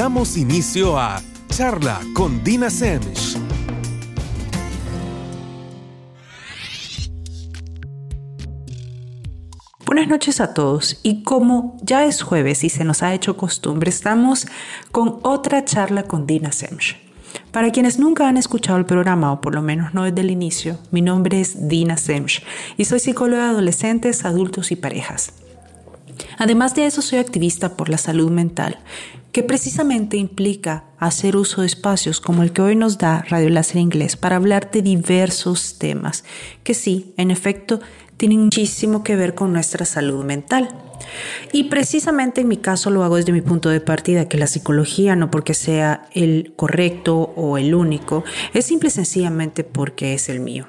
Damos inicio a Charla con Dina Semch. Buenas noches a todos y como ya es jueves y se nos ha hecho costumbre, estamos con otra charla con Dina Semch. Para quienes nunca han escuchado el programa, o por lo menos no desde el inicio, mi nombre es Dina Semch y soy psicóloga de adolescentes, adultos y parejas. Además de eso, soy activista por la salud mental, que precisamente implica hacer uso de espacios como el que hoy nos da Radio Láser Inglés para hablar de diversos temas que sí, en efecto, tienen muchísimo que ver con nuestra salud mental. Y precisamente en mi caso lo hago desde mi punto de partida, que la psicología no porque sea el correcto o el único, es simple y sencillamente porque es el mío.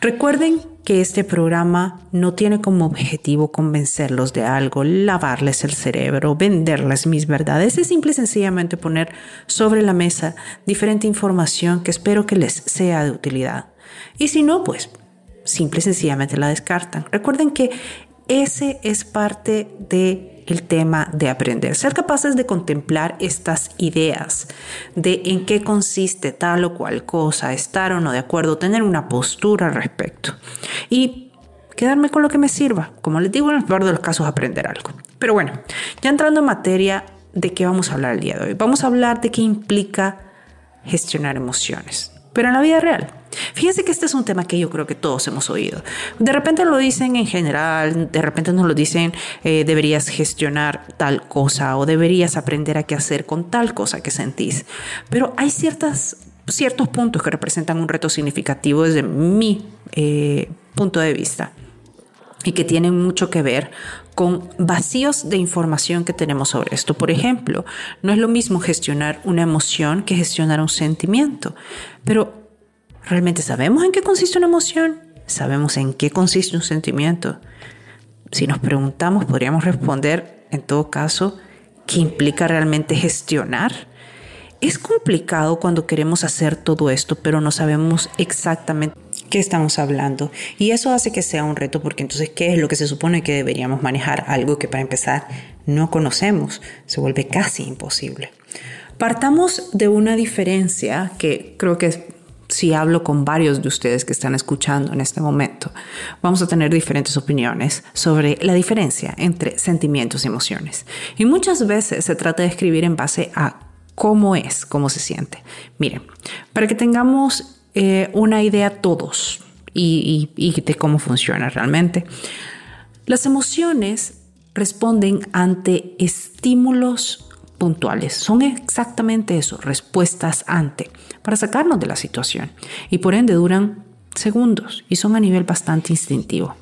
Recuerden que este programa no tiene como objetivo convencerlos de algo, lavarles el cerebro, venderles mis verdades, es simple y sencillamente poner sobre la mesa diferente información que espero que les sea de utilidad. Y si no, pues simple y sencillamente la descartan. Recuerden que ese es parte de el tema de aprender, ser capaces de contemplar estas ideas de en qué consiste tal o cual cosa, estar o no de acuerdo, tener una postura al respecto y quedarme con lo que me sirva. Como les digo, en el peor de los casos, aprender algo. Pero bueno, ya entrando en materia de qué vamos a hablar el día de hoy, vamos a hablar de qué implica gestionar emociones, pero en la vida real. Fíjense que este es un tema que yo creo que todos hemos oído. De repente lo dicen en general, de repente nos lo dicen, eh, deberías gestionar tal cosa o deberías aprender a qué hacer con tal cosa que sentís. Pero hay ciertas, ciertos puntos que representan un reto significativo desde mi eh, punto de vista y que tienen mucho que ver con vacíos de información que tenemos sobre esto. Por ejemplo, no es lo mismo gestionar una emoción que gestionar un sentimiento, pero ¿Realmente sabemos en qué consiste una emoción? ¿Sabemos en qué consiste un sentimiento? Si nos preguntamos, podríamos responder, en todo caso, ¿qué implica realmente gestionar? Es complicado cuando queremos hacer todo esto, pero no sabemos exactamente qué estamos hablando. Y eso hace que sea un reto, porque entonces, ¿qué es lo que se supone que deberíamos manejar? Algo que para empezar no conocemos. Se vuelve casi imposible. Partamos de una diferencia que creo que si hablo con varios de ustedes que están escuchando en este momento, vamos a tener diferentes opiniones sobre la diferencia entre sentimientos y emociones. Y muchas veces se trata de escribir en base a cómo es, cómo se siente. Miren, para que tengamos eh, una idea todos y, y de cómo funciona realmente, las emociones responden ante estímulos puntuales. Son exactamente eso, respuestas ante, para sacarnos de la situación. Y por ende duran segundos y son a nivel bastante instintivo.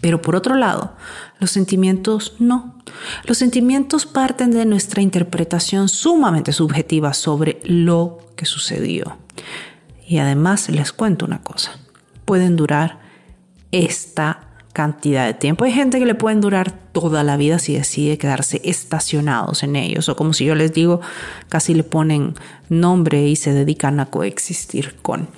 Pero por otro lado, los sentimientos no. Los sentimientos parten de nuestra interpretación sumamente subjetiva sobre lo que sucedió. Y además les cuento una cosa, pueden durar esta cantidad de tiempo. Hay gente que le pueden durar toda la vida si decide quedarse estacionados en ellos o como si yo les digo, casi le ponen nombre y se dedican a coexistir con.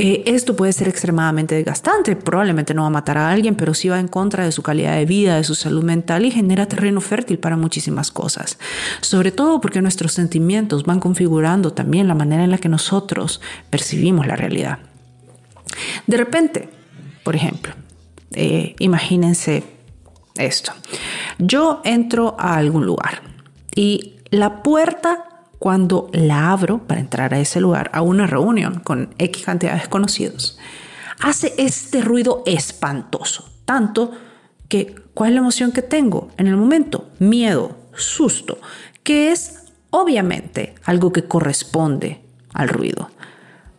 Eh, esto puede ser extremadamente desgastante, probablemente no va a matar a alguien, pero sí va en contra de su calidad de vida, de su salud mental y genera terreno fértil para muchísimas cosas. Sobre todo porque nuestros sentimientos van configurando también la manera en la que nosotros percibimos la realidad. De repente, por ejemplo, eh, imagínense esto. Yo entro a algún lugar y la puerta, cuando la abro para entrar a ese lugar, a una reunión con X cantidad de desconocidos, hace este ruido espantoso. Tanto que, ¿cuál es la emoción que tengo en el momento? Miedo, susto, que es obviamente algo que corresponde al ruido.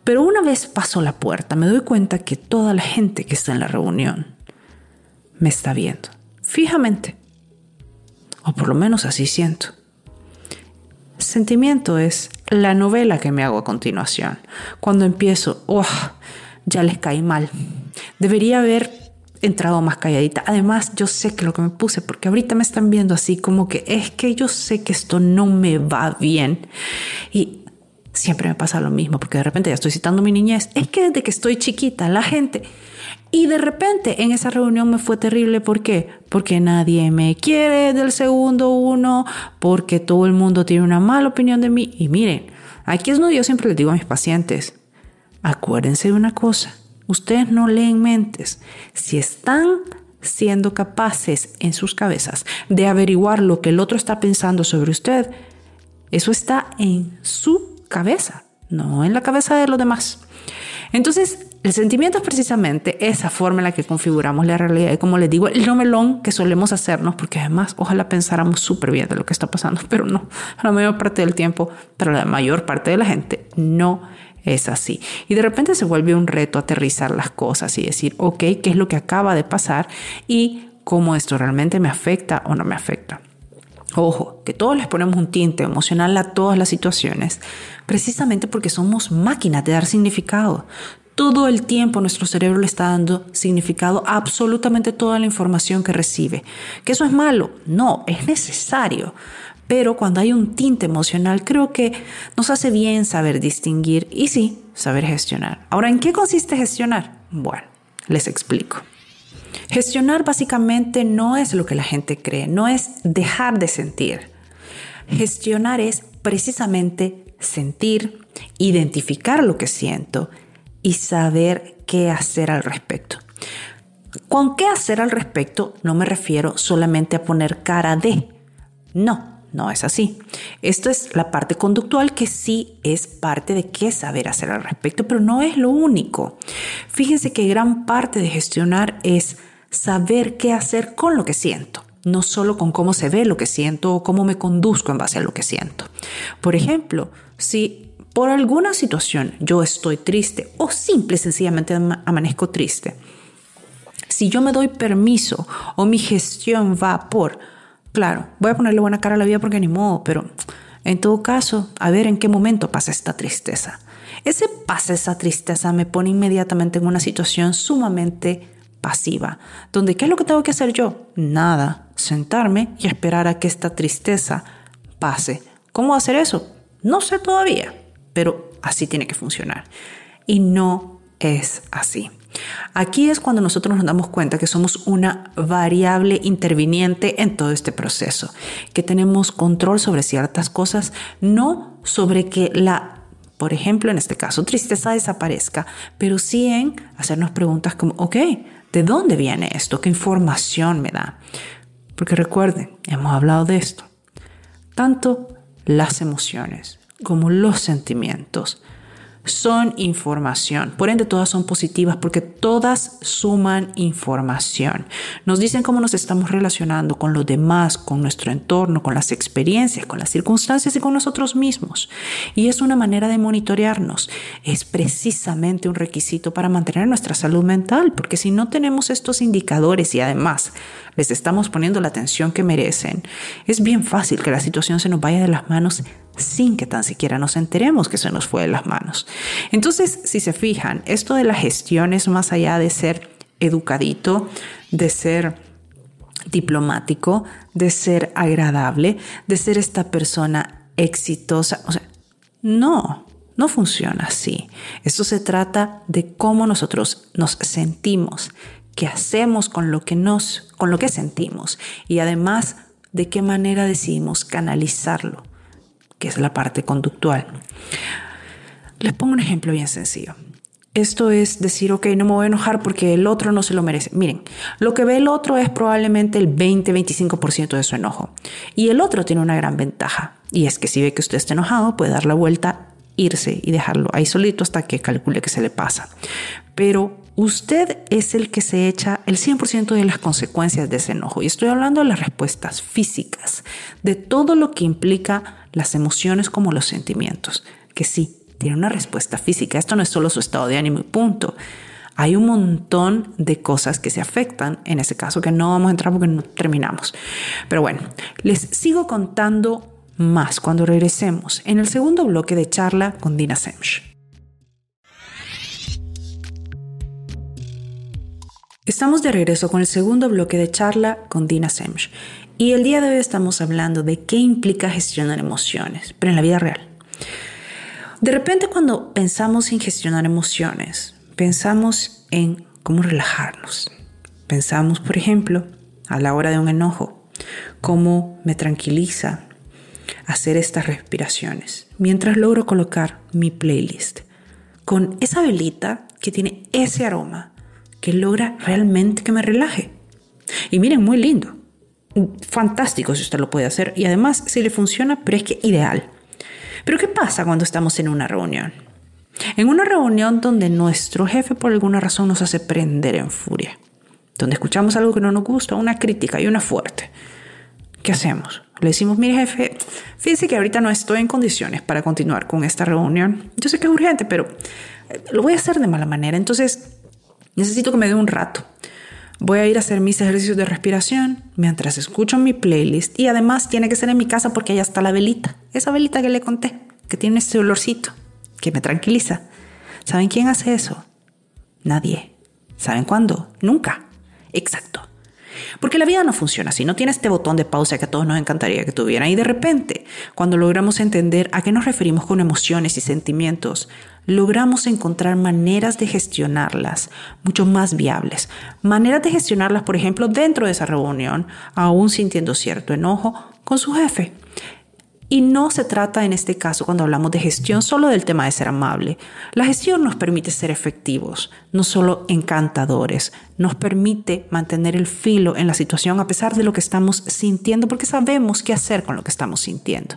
Pero una vez paso la puerta, me doy cuenta que toda la gente que está en la reunión me está viendo, fijamente. O por lo menos así siento. Sentimiento es la novela que me hago a continuación. Cuando empiezo, oh, ya les caí mal. Debería haber entrado más calladita. Además, yo sé que lo que me puse, porque ahorita me están viendo así como que es que yo sé que esto no me va bien. Y siempre me pasa lo mismo, porque de repente ya estoy citando mi niñez. Es que desde que estoy chiquita, la gente... Y de repente en esa reunión me fue terrible. ¿Por qué? Porque nadie me quiere del segundo uno, porque todo el mundo tiene una mala opinión de mí. Y miren, aquí es donde yo siempre les digo a mis pacientes, acuérdense de una cosa, ustedes no leen mentes. Si están siendo capaces en sus cabezas de averiguar lo que el otro está pensando sobre usted, eso está en su cabeza, no en la cabeza de los demás. Entonces, el sentimiento es precisamente esa forma en la que configuramos la realidad y como les digo, el nomelón que solemos hacernos, porque además ojalá pensáramos súper bien de lo que está pasando, pero no, la mayor parte del tiempo, para la mayor parte de la gente, no es así. Y de repente se vuelve un reto aterrizar las cosas y decir, ok, ¿qué es lo que acaba de pasar? Y cómo esto realmente me afecta o no me afecta. Ojo, que todos les ponemos un tinte emocional a todas las situaciones, precisamente porque somos máquinas de dar significado. Todo el tiempo nuestro cerebro le está dando significado a absolutamente toda la información que recibe. ¿Que eso es malo? No, es necesario. Pero cuando hay un tinte emocional, creo que nos hace bien saber distinguir y sí, saber gestionar. Ahora, ¿en qué consiste gestionar? Bueno, les explico. Gestionar básicamente no es lo que la gente cree, no es dejar de sentir. Gestionar es precisamente sentir, identificar lo que siento y saber qué hacer al respecto. Con qué hacer al respecto no me refiero solamente a poner cara de. No, no es así. Esto es la parte conductual que sí es parte de qué saber hacer al respecto, pero no es lo único. Fíjense que gran parte de gestionar es saber qué hacer con lo que siento, no solo con cómo se ve lo que siento o cómo me conduzco en base a lo que siento. Por ejemplo, si por alguna situación yo estoy triste o simple sencillamente amanezco triste, si yo me doy permiso o mi gestión va por, claro, voy a ponerle buena cara a la vida porque ni modo, pero en todo caso, a ver en qué momento pasa esta tristeza. Ese pasa esa tristeza me pone inmediatamente en una situación sumamente pasiva, donde ¿qué es lo que tengo que hacer yo? Nada, sentarme y esperar a que esta tristeza pase. ¿Cómo hacer eso? No sé todavía, pero así tiene que funcionar. Y no es así. Aquí es cuando nosotros nos damos cuenta que somos una variable interviniente en todo este proceso, que tenemos control sobre ciertas cosas, no sobre que la, por ejemplo, en este caso, tristeza desaparezca, pero sí en hacernos preguntas como, ok, ¿De dónde viene esto? ¿Qué información me da? Porque recuerden, hemos hablado de esto. Tanto las emociones como los sentimientos son información. Por ende, todas son positivas porque todas suman información. Nos dicen cómo nos estamos relacionando con los demás, con nuestro entorno, con las experiencias, con las circunstancias y con nosotros mismos. Y es una manera de monitorearnos. Es precisamente un requisito para mantener nuestra salud mental, porque si no tenemos estos indicadores y además les estamos poniendo la atención que merecen, es bien fácil que la situación se nos vaya de las manos sin que tan siquiera nos enteremos que se nos fue de las manos. Entonces, si se fijan, esto de la gestión es más allá de ser educadito, de ser diplomático, de ser agradable, de ser esta persona exitosa. O sea, no, no funciona así. Esto se trata de cómo nosotros nos sentimos, qué hacemos con lo que nos, con lo que sentimos y además de qué manera decidimos canalizarlo que es la parte conductual. Les pongo un ejemplo bien sencillo. Esto es decir, ok, no me voy a enojar porque el otro no se lo merece. Miren, lo que ve el otro es probablemente el 20-25% de su enojo. Y el otro tiene una gran ventaja. Y es que si ve que usted está enojado, puede dar la vuelta, irse y dejarlo ahí solito hasta que calcule que se le pasa. Pero usted es el que se echa el 100% de las consecuencias de ese enojo. Y estoy hablando de las respuestas físicas, de todo lo que implica las emociones como los sentimientos, que sí, tiene una respuesta física. Esto no es solo su estado de ánimo y punto. Hay un montón de cosas que se afectan, en ese caso que no vamos a entrar porque no terminamos. Pero bueno, les sigo contando más cuando regresemos en el segundo bloque de charla con Dina Semch. Estamos de regreso con el segundo bloque de charla con Dina Semch y el día de hoy estamos hablando de qué implica gestionar emociones, pero en la vida real. De repente cuando pensamos en gestionar emociones, pensamos en cómo relajarnos. Pensamos, por ejemplo, a la hora de un enojo, cómo me tranquiliza hacer estas respiraciones mientras logro colocar mi playlist con esa velita que tiene ese aroma que logra realmente que me relaje. Y miren, muy lindo. Fantástico si usted lo puede hacer y además si le funciona, pero es que ideal. Pero ¿qué pasa cuando estamos en una reunión? En una reunión donde nuestro jefe por alguna razón nos hace prender en furia, donde escuchamos algo que no nos gusta, una crítica y una fuerte. ¿Qué hacemos? Le decimos, mire jefe, fíjese que ahorita no estoy en condiciones para continuar con esta reunión. Yo sé que es urgente, pero eh, lo voy a hacer de mala manera. Entonces, necesito que me dé un rato. Voy a ir a hacer mis ejercicios de respiración mientras escucho mi playlist y además tiene que ser en mi casa porque allá está la velita, esa velita que le conté, que tiene ese olorcito, que me tranquiliza. ¿Saben quién hace eso? Nadie. ¿Saben cuándo? Nunca. Exacto. Porque la vida no funciona así, no tiene este botón de pausa que a todos nos encantaría que tuviera. Y de repente, cuando logramos entender a qué nos referimos con emociones y sentimientos, logramos encontrar maneras de gestionarlas mucho más viables. Maneras de gestionarlas, por ejemplo, dentro de esa reunión, aún sintiendo cierto enojo con su jefe. Y no se trata en este caso, cuando hablamos de gestión, solo del tema de ser amable. La gestión nos permite ser efectivos, no solo encantadores. Nos permite mantener el filo en la situación a pesar de lo que estamos sintiendo, porque sabemos qué hacer con lo que estamos sintiendo.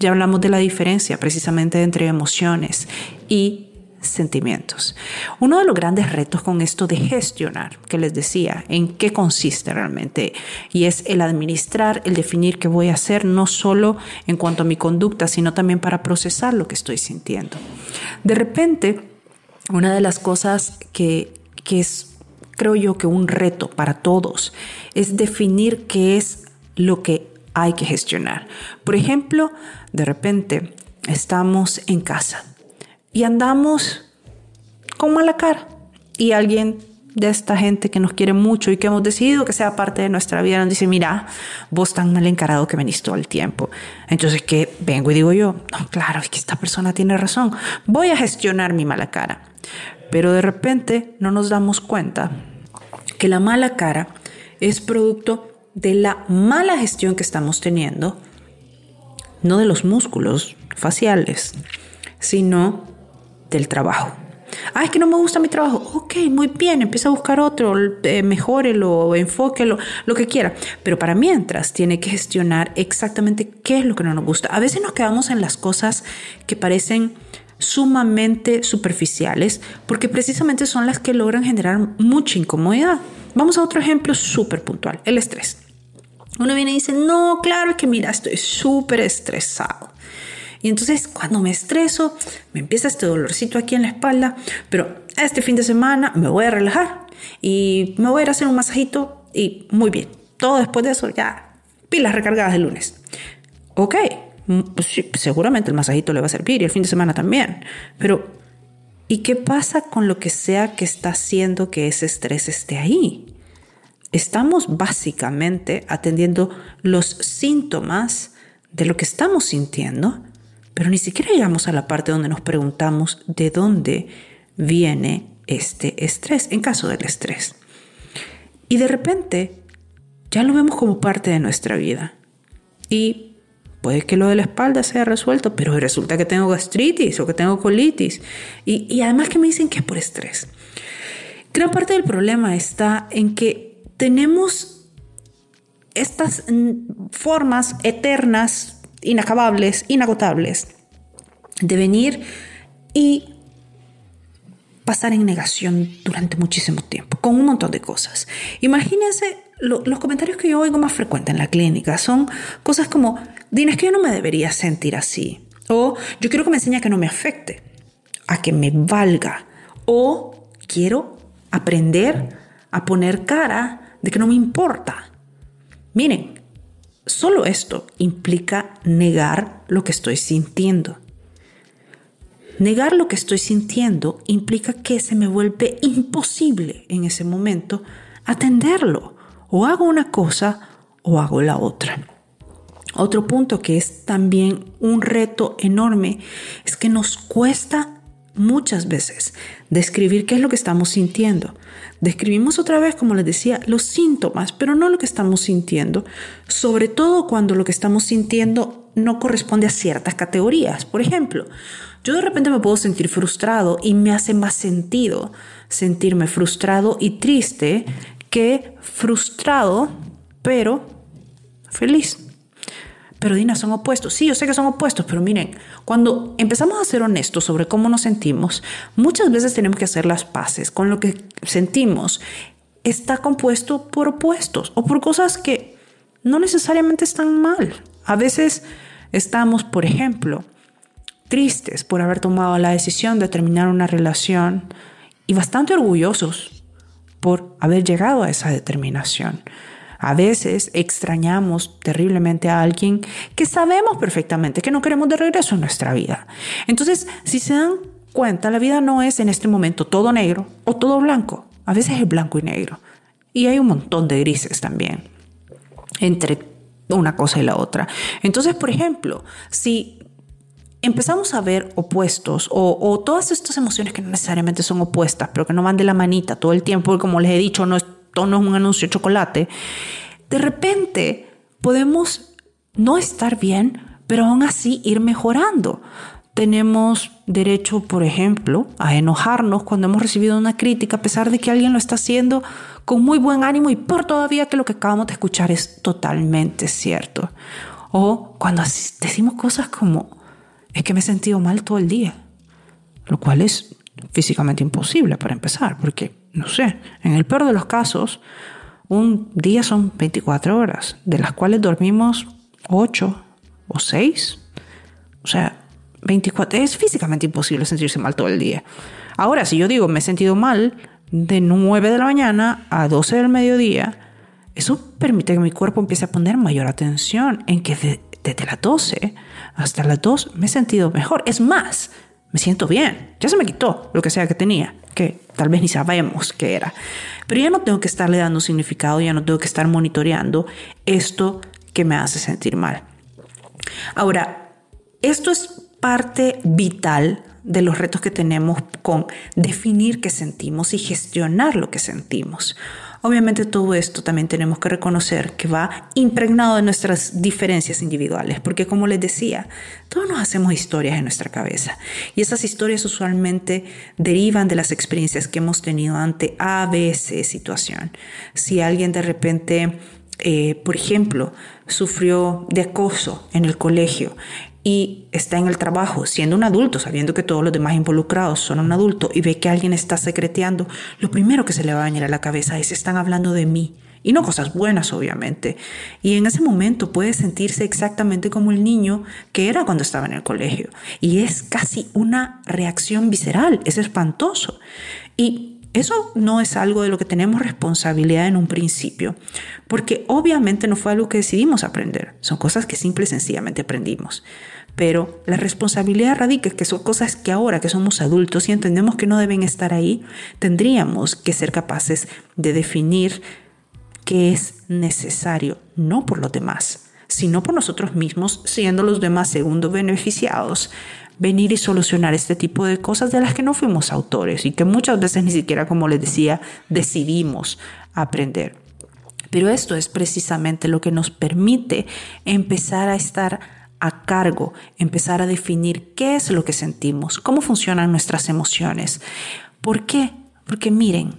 Ya hablamos de la diferencia precisamente entre emociones y sentimientos. Uno de los grandes retos con esto de gestionar, que les decía, en qué consiste realmente, y es el administrar, el definir qué voy a hacer, no solo en cuanto a mi conducta, sino también para procesar lo que estoy sintiendo. De repente, una de las cosas que, que es, creo yo, que un reto para todos, es definir qué es lo que hay que gestionar. Por ejemplo, de repente estamos en casa y andamos con mala cara. Y alguien de esta gente que nos quiere mucho y que hemos decidido que sea parte de nuestra vida nos dice, mira, vos tan mal encarado que venís todo el tiempo. Entonces, que vengo y digo yo, no, claro, es que esta persona tiene razón, voy a gestionar mi mala cara. Pero de repente no nos damos cuenta que la mala cara es producto de la mala gestión que estamos teniendo, no de los músculos faciales, sino del trabajo. Ah, es que no me gusta mi trabajo. Ok, muy bien, empieza a buscar otro, eh, mejórelo, enfóquelo, lo que quiera. Pero para mientras tiene que gestionar exactamente qué es lo que no nos gusta. A veces nos quedamos en las cosas que parecen sumamente superficiales porque precisamente son las que logran generar mucha incomodidad. Vamos a otro ejemplo súper puntual, el estrés. Uno viene y dice, no, claro que mira, estoy súper estresado. Y entonces cuando me estreso, me empieza este dolorcito aquí en la espalda, pero este fin de semana me voy a relajar y me voy a ir a hacer un masajito y muy bien. Todo después de eso ya pilas recargadas el lunes. Ok, mm, pues seguramente el masajito le va a servir y el fin de semana también, pero ¿y qué pasa con lo que sea que está haciendo que ese estrés esté ahí? Estamos básicamente atendiendo los síntomas de lo que estamos sintiendo pero ni siquiera llegamos a la parte donde nos preguntamos de dónde viene este estrés, en caso del estrés. Y de repente ya lo vemos como parte de nuestra vida. Y puede que lo de la espalda sea resuelto, pero resulta que tengo gastritis o que tengo colitis. Y, y además que me dicen que es por estrés. Gran parte del problema está en que tenemos estas formas eternas inacabables, inagotables, de venir y pasar en negación durante muchísimo tiempo, con un montón de cosas. Imagínense los comentarios que yo oigo más frecuentes en la clínica son cosas como, Dina, es que yo no me debería sentir así. O yo quiero que me enseñe a que no me afecte, a que me valga. O quiero aprender a poner cara de que no me importa. Miren, Solo esto implica negar lo que estoy sintiendo. Negar lo que estoy sintiendo implica que se me vuelve imposible en ese momento atenderlo. O hago una cosa o hago la otra. Otro punto que es también un reto enorme es que nos cuesta muchas veces describir qué es lo que estamos sintiendo. Describimos otra vez, como les decía, los síntomas, pero no lo que estamos sintiendo, sobre todo cuando lo que estamos sintiendo no corresponde a ciertas categorías. Por ejemplo, yo de repente me puedo sentir frustrado y me hace más sentido sentirme frustrado y triste que frustrado, pero feliz. Pero Dina, son opuestos. Sí, yo sé que son opuestos, pero miren, cuando empezamos a ser honestos sobre cómo nos sentimos, muchas veces tenemos que hacer las paces con lo que sentimos. Está compuesto por opuestos o por cosas que no necesariamente están mal. A veces estamos, por ejemplo, tristes por haber tomado la decisión de terminar una relación y bastante orgullosos por haber llegado a esa determinación. A veces extrañamos terriblemente a alguien que sabemos perfectamente que no queremos de regreso en nuestra vida. Entonces, si se dan cuenta, la vida no es en este momento todo negro o todo blanco. A veces es blanco y negro. Y hay un montón de grises también entre una cosa y la otra. Entonces, por ejemplo, si empezamos a ver opuestos o, todas estas emociones que no necesariamente son opuestas, pero que no van de la manita todo el tiempo, como les he dicho, no es no es un anuncio de chocolate, de repente podemos no estar bien, pero aún así ir mejorando. Tenemos derecho, por ejemplo, a enojarnos cuando hemos recibido una crítica, a pesar de que alguien lo está haciendo con muy buen ánimo y por todavía que lo que acabamos de escuchar es totalmente cierto. O cuando decimos cosas como, es que me he sentido mal todo el día, lo cual es físicamente imposible para empezar, porque no sé, en el peor de los casos, un día son 24 horas, de las cuales dormimos 8 o 6. O sea, 24, es físicamente imposible sentirse mal todo el día. Ahora, si yo digo me he sentido mal de 9 de la mañana a 12 del mediodía, eso permite que mi cuerpo empiece a poner mayor atención en que desde las 12 hasta las 2 me he sentido mejor. Es más, me siento bien. Ya se me quitó lo que sea que tenía, que tal vez ni sabemos qué era. Pero ya no tengo que estarle dando significado, ya no tengo que estar monitoreando esto que me hace sentir mal. Ahora, esto es parte vital de los retos que tenemos con definir qué sentimos y gestionar lo que sentimos. Obviamente todo esto también tenemos que reconocer que va impregnado de nuestras diferencias individuales, porque como les decía, todos nos hacemos historias en nuestra cabeza y esas historias usualmente derivan de las experiencias que hemos tenido ante A, B, situación. Si alguien de repente, eh, por ejemplo, sufrió de acoso en el colegio y está en el trabajo siendo un adulto, sabiendo que todos los demás involucrados son un adulto y ve que alguien está secreteando, lo primero que se le va a venir a la cabeza es están hablando de mí. Y no cosas buenas, obviamente. Y en ese momento puede sentirse exactamente como el niño que era cuando estaba en el colegio. Y es casi una reacción visceral, es espantoso. Y eso no es algo de lo que tenemos responsabilidad en un principio, porque obviamente no fue algo que decidimos aprender, son cosas que simple y sencillamente aprendimos. Pero la responsabilidad radica en que son cosas que ahora que somos adultos y entendemos que no deben estar ahí, tendríamos que ser capaces de definir qué es necesario, no por los demás, sino por nosotros mismos, siendo los demás segundos beneficiados, venir y solucionar este tipo de cosas de las que no fuimos autores y que muchas veces ni siquiera, como les decía, decidimos aprender. Pero esto es precisamente lo que nos permite empezar a estar a cargo, empezar a definir qué es lo que sentimos, cómo funcionan nuestras emociones. ¿Por qué? Porque miren,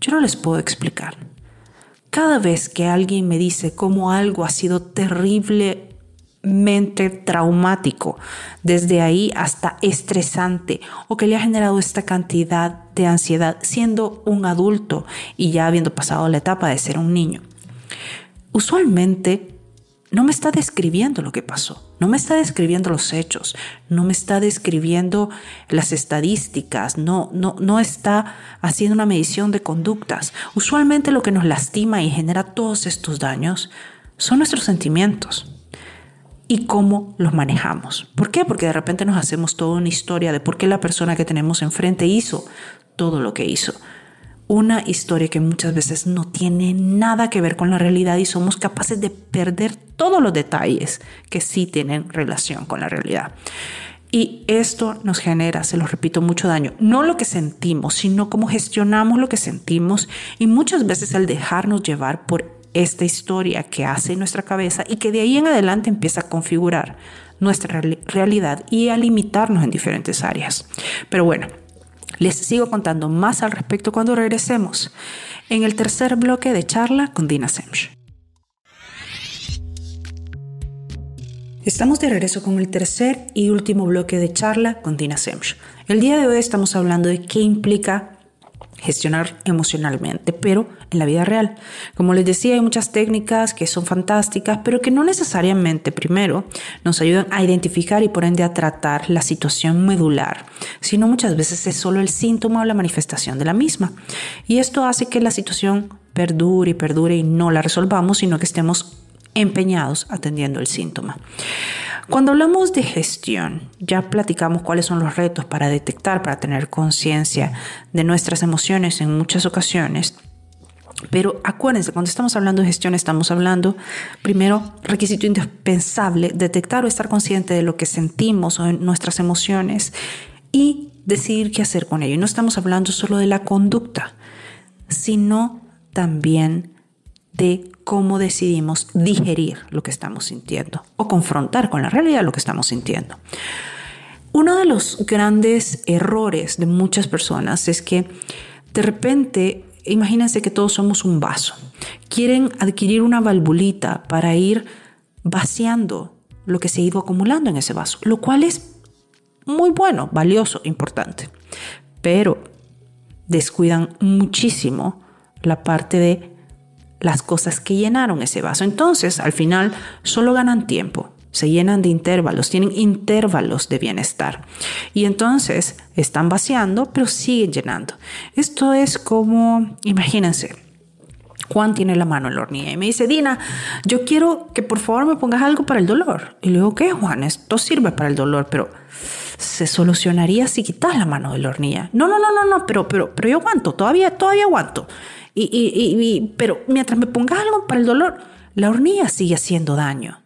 yo no les puedo explicar. Cada vez que alguien me dice cómo algo ha sido terriblemente traumático, desde ahí hasta estresante, o que le ha generado esta cantidad de ansiedad siendo un adulto y ya habiendo pasado la etapa de ser un niño, usualmente no me está describiendo lo que pasó, no me está describiendo los hechos, no me está describiendo las estadísticas, no, no, no está haciendo una medición de conductas. Usualmente lo que nos lastima y genera todos estos daños son nuestros sentimientos y cómo los manejamos. ¿Por qué? Porque de repente nos hacemos toda una historia de por qué la persona que tenemos enfrente hizo todo lo que hizo. una historia que muchas veces no tiene nada que ver con la realidad y somos capaces de perder todos los detalles que sí tienen relación con la realidad. Y esto nos genera, se lo repito, mucho daño. No lo que sentimos, sino cómo gestionamos lo que sentimos y muchas veces el dejarnos llevar por esta historia que hace nuestra cabeza y que de ahí en adelante empieza a configurar nuestra realidad y a limitarnos en diferentes áreas. Pero bueno, les sigo contando más al respecto cuando regresemos en el tercer bloque de charla con Dina Semch. Estamos de regreso con el tercer y último bloque de charla con Dina Semch. El día de hoy estamos hablando de qué implica gestionar emocionalmente, pero en la vida real. Como les decía, hay muchas técnicas que son fantásticas, pero que no necesariamente primero nos ayudan a identificar y por ende a tratar la situación medular, sino muchas veces es solo el síntoma o la manifestación de la misma. Y esto hace que la situación perdure y perdure y no la resolvamos, sino que estemos empeñados atendiendo el síntoma. Cuando hablamos de gestión, ya platicamos cuáles son los retos para detectar, para tener conciencia de nuestras emociones en muchas ocasiones. Pero acuérdense, cuando estamos hablando de gestión, estamos hablando, primero, requisito indispensable, detectar o estar consciente de lo que sentimos o nuestras emociones y decidir qué hacer con ello. Y no estamos hablando solo de la conducta, sino también de cómo decidimos digerir lo que estamos sintiendo o confrontar con la realidad lo que estamos sintiendo. Uno de los grandes errores de muchas personas es que de repente, imagínense que todos somos un vaso. Quieren adquirir una valvulita para ir vaciando lo que se ha ido acumulando en ese vaso, lo cual es muy bueno, valioso, importante. Pero descuidan muchísimo la parte de las cosas que llenaron ese vaso. Entonces, al final, solo ganan tiempo, se llenan de intervalos, tienen intervalos de bienestar. Y entonces están vaciando, pero siguen llenando. Esto es como, imagínense, Juan tiene la mano en la hornilla y me dice, Dina, yo quiero que por favor me pongas algo para el dolor. Y le digo, ¿qué, Juan? Esto sirve para el dolor, pero se solucionaría si quitas la mano de la hornilla. No, no, no, no, no, pero, pero, pero yo aguanto, todavía, todavía aguanto. Y, pero mientras me pongas algo para el dolor, la hornilla sigue haciendo daño.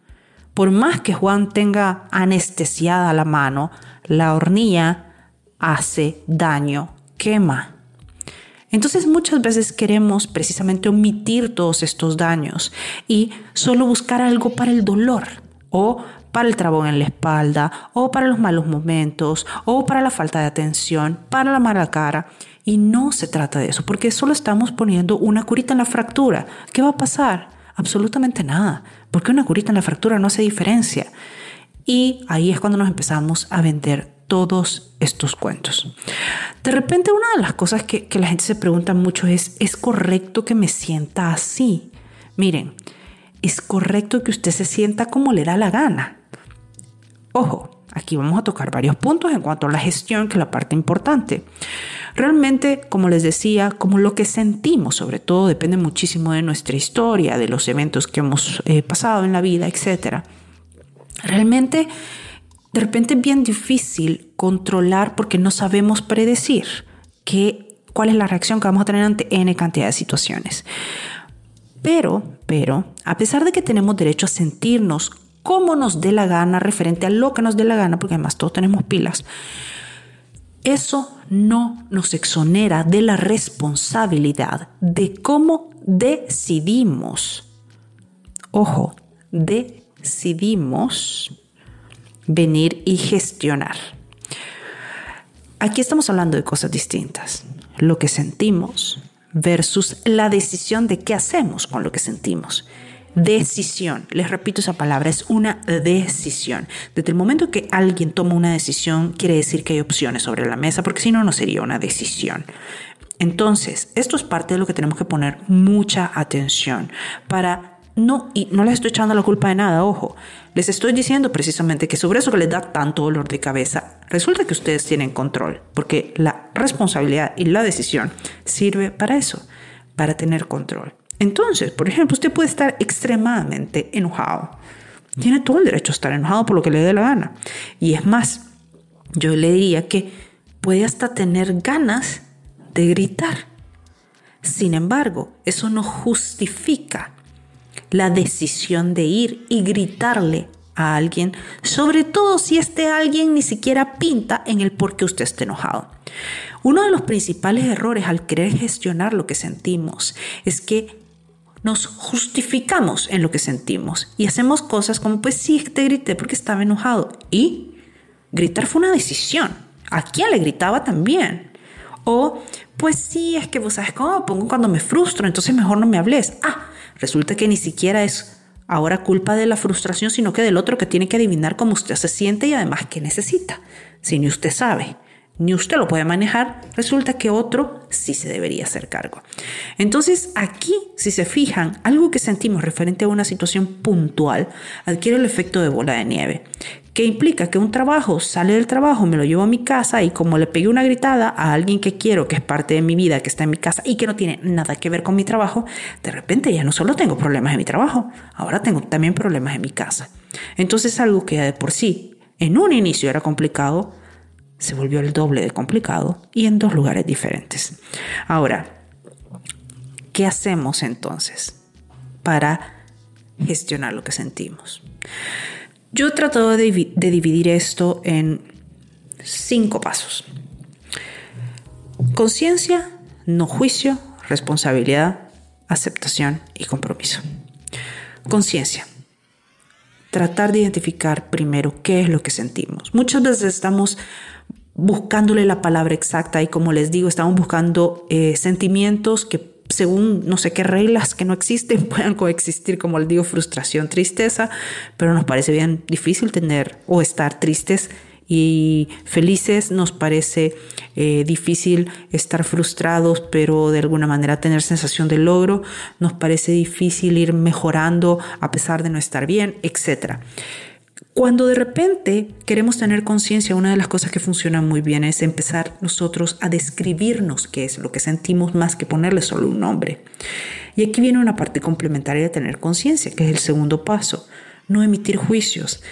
Por más que Juan tenga anestesiada la mano, la hornilla hace daño, quema. Entonces muchas veces queremos precisamente omitir todos estos daños y solo buscar algo para el dolor o para el trabón en la espalda o para los malos momentos o para la falta de atención, para la mala cara. Y no se trata de eso, porque solo estamos poniendo una curita en la fractura. ¿Qué va a pasar? Absolutamente nada, porque una curita en la fractura no hace diferencia. Y ahí es cuando nos empezamos a vender todos estos cuentos. De repente una de las cosas que, que la gente se pregunta mucho es, ¿es correcto que me sienta así? Miren, es correcto que usted se sienta como le da la gana. Ojo, aquí vamos a tocar varios puntos en cuanto a la gestión, que es la parte importante. Realmente, como les decía, como lo que sentimos, sobre todo, depende muchísimo de nuestra historia, de los eventos que hemos eh, pasado en la vida, etc. Realmente, de repente es bien difícil controlar porque no sabemos predecir qué, cuál es la reacción que vamos a tener ante N cantidad de situaciones. Pero, pero, a pesar de que tenemos derecho a sentirnos como nos dé la gana, referente a lo que nos dé la gana, porque además todos tenemos pilas, eso no nos exonera de la responsabilidad de cómo decidimos, ojo, decidimos venir y gestionar. Aquí estamos hablando de cosas distintas. Lo que sentimos versus la decisión de qué hacemos con lo que sentimos decisión. Les repito esa palabra, es una decisión. Desde el momento que alguien toma una decisión, quiere decir que hay opciones sobre la mesa, porque si no, no sería una decisión. Entonces, esto es parte de lo que tenemos que poner mucha atención para no, y no les estoy echando la culpa de nada, ojo, les estoy diciendo precisamente que sobre eso que les da tanto dolor de cabeza, resulta que ustedes tienen control, porque la responsabilidad y la decisión sirve para eso, para tener control. Entonces, por ejemplo, usted puede estar extremadamente enojado. Tiene todo el derecho a estar enojado por lo que le dé la gana. Y es más, yo le diría que puede hasta tener ganas de gritar. Sin embargo, eso no justifica la decisión de ir y gritarle a alguien, sobre todo si este alguien ni siquiera pinta en el por qué usted esté enojado. Uno de los principales errores al querer gestionar lo que sentimos es que nos justificamos en lo que sentimos y hacemos cosas como, pues sí, te grité porque estaba enojado. Y gritar fue una decisión. ¿A quién le gritaba también? O, pues sí, es que vos sabes cómo pongo cuando me frustro, entonces mejor no me hables. Ah, resulta que ni siquiera es ahora culpa de la frustración, sino que del otro que tiene que adivinar cómo usted se siente y además qué necesita. Si ni usted sabe, ni usted lo puede manejar, resulta que otro sí se debería hacer cargo. Entonces, aquí, si se fijan, algo que sentimos referente a una situación puntual adquiere el efecto de bola de nieve, que implica que un trabajo sale del trabajo, me lo llevo a mi casa y como le pegué una gritada a alguien que quiero, que es parte de mi vida, que está en mi casa y que no tiene nada que ver con mi trabajo, de repente ya no solo tengo problemas en mi trabajo, ahora tengo también problemas en mi casa. Entonces algo que ya de por sí en un inicio era complicado, se volvió el doble de complicado y en dos lugares diferentes. Ahora, ¿qué hacemos entonces para gestionar lo que sentimos? Yo he tratado de, dividir esto en cinco pasos. Conciencia, no juicio, responsabilidad, aceptación y compromiso. Conciencia. Tratar de identificar primero qué es lo que sentimos. Muchas veces estamos buscándole la palabra exacta y como les digo, estamos buscando eh, sentimientos que según no sé qué reglas que no existen, puedan coexistir, como les digo, frustración, tristeza, pero nos parece bien difícil tener o estar tristes y felices, nos parece eh, difícil estar frustrados, pero de alguna manera tener sensación de logro, nos parece difícil ir mejorando a pesar de no estar bien, etcétera. Cuando de repente queremos tener conciencia, una de las cosas que funciona muy bien es empezar nosotros a describirnos qué es lo que sentimos más que ponerle solo un nombre. Y aquí viene una parte complementaria de tener conciencia, que es el segundo paso, no emitir juicios.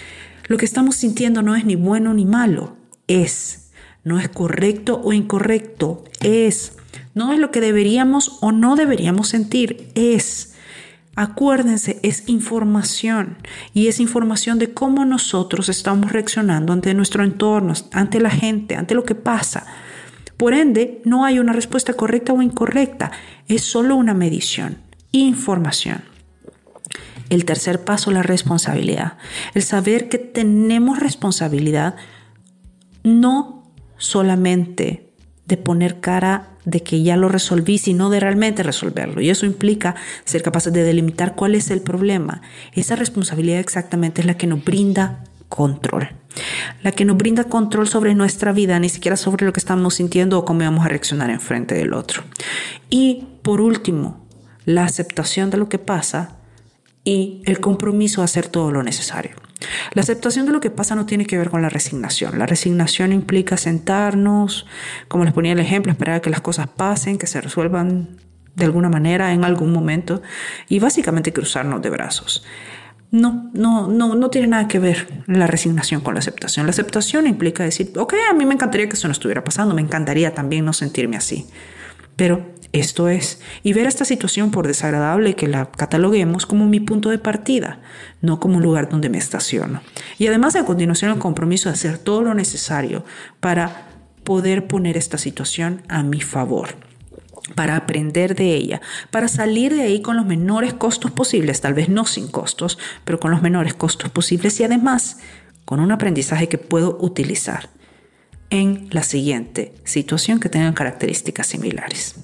Lo que estamos sintiendo no es ni bueno ni malo, es. No es correcto o incorrecto, es. No es lo que deberíamos o no deberíamos sentir, es. Acuérdense, es información y es información de cómo nosotros estamos reaccionando ante nuestro entorno, ante la gente, ante lo que pasa. Por ende, no hay una respuesta correcta o incorrecta, es solo una medición, información. El tercer paso, la responsabilidad. El saber que tenemos responsabilidad no solamente de poner cara de que ya lo resolví, sino de realmente resolverlo. Y eso implica ser capaces de delimitar cuál es el problema. Esa responsabilidad exactamente es la que nos brinda control. La que nos brinda control sobre nuestra vida, ni siquiera sobre lo que estamos sintiendo o cómo vamos a reaccionar en frente del otro. Y por último, la aceptación de lo que pasa y el compromiso a hacer todo lo necesario. La aceptación de lo que pasa no tiene que ver con la resignación. La resignación implica sentarnos, como les ponía el ejemplo, esperar a que las cosas pasen, que se resuelvan de alguna manera en algún momento y básicamente cruzarnos de brazos. No, no, no, no tiene nada que ver la resignación con la aceptación. La aceptación implica decir, ok, a mí me encantaría que eso no estuviera pasando, me encantaría también no sentirme así, pero esto es, y ver esta situación por desagradable que la cataloguemos como mi punto de partida, no como un lugar donde me estaciono. Y además a continuación el compromiso de hacer todo lo necesario para poder poner esta situación a mi favor para aprender de ella, para salir de ahí con los menores costos posibles, tal vez no sin costos, pero con los menores costos posibles y además con un aprendizaje que puedo utilizar en la siguiente situación que tenga características similares.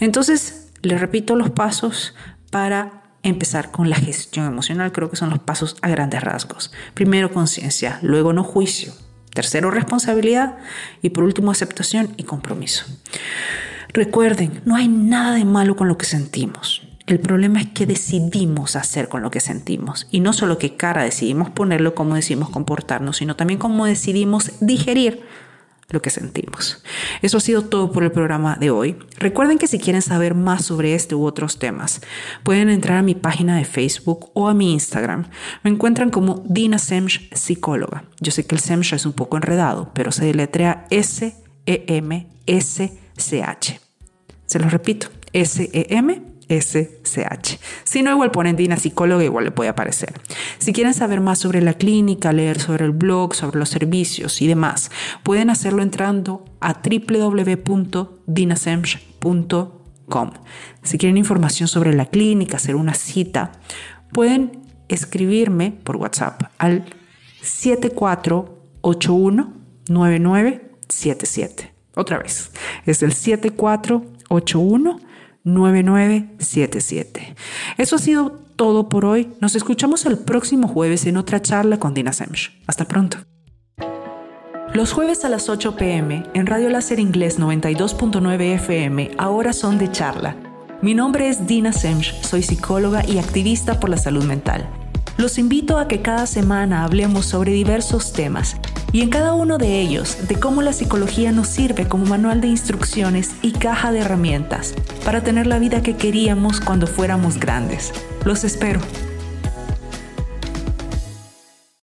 Entonces, le repito los pasos para empezar con la gestión emocional. Creo que son los pasos a grandes rasgos. Primero, conciencia, luego no juicio. Tercero, responsabilidad. Y por último, aceptación y compromiso. Recuerden, no hay nada de malo con lo que sentimos. El problema es que decidimos hacer con lo que sentimos. Y no solo qué cara decidimos ponerlo, cómo decidimos comportarnos, sino también cómo decidimos digerir lo que sentimos. Eso ha sido todo por el programa de hoy. Recuerden que si quieren saber más sobre este u otros temas, pueden entrar a mi página de Facebook o a mi Instagram. Me encuentran como Dina Semch Psicóloga. Yo sé que el Semch es un poco enredado, pero se deletrea S-E-M-S-C-H. Se lo repito, S-E-M SCH. Si no, igual ponen Dina Psicóloga, igual le puede aparecer. Si quieren saber más sobre la clínica, leer sobre el blog, sobre los servicios y demás, pueden hacerlo entrando a www.dinasemch.com. Si quieren información sobre la clínica, hacer una cita, pueden escribirme por WhatsApp al 74819977. Otra vez, es el 7481 9977. Eso ha sido todo por hoy. Nos escuchamos el próximo jueves en otra charla con Dina Semch. Hasta pronto. Los jueves a las 8 pm en Radio Láser Inglés 92.9 FM ahora son de charla. Mi nombre es Dina Semch, soy psicóloga y activista por la salud mental. Los invito a que cada semana hablemos sobre diversos temas y en cada uno de ellos de cómo la psicología nos sirve como manual de instrucciones y caja de herramientas para tener la vida que queríamos cuando fuéramos grandes. Los espero.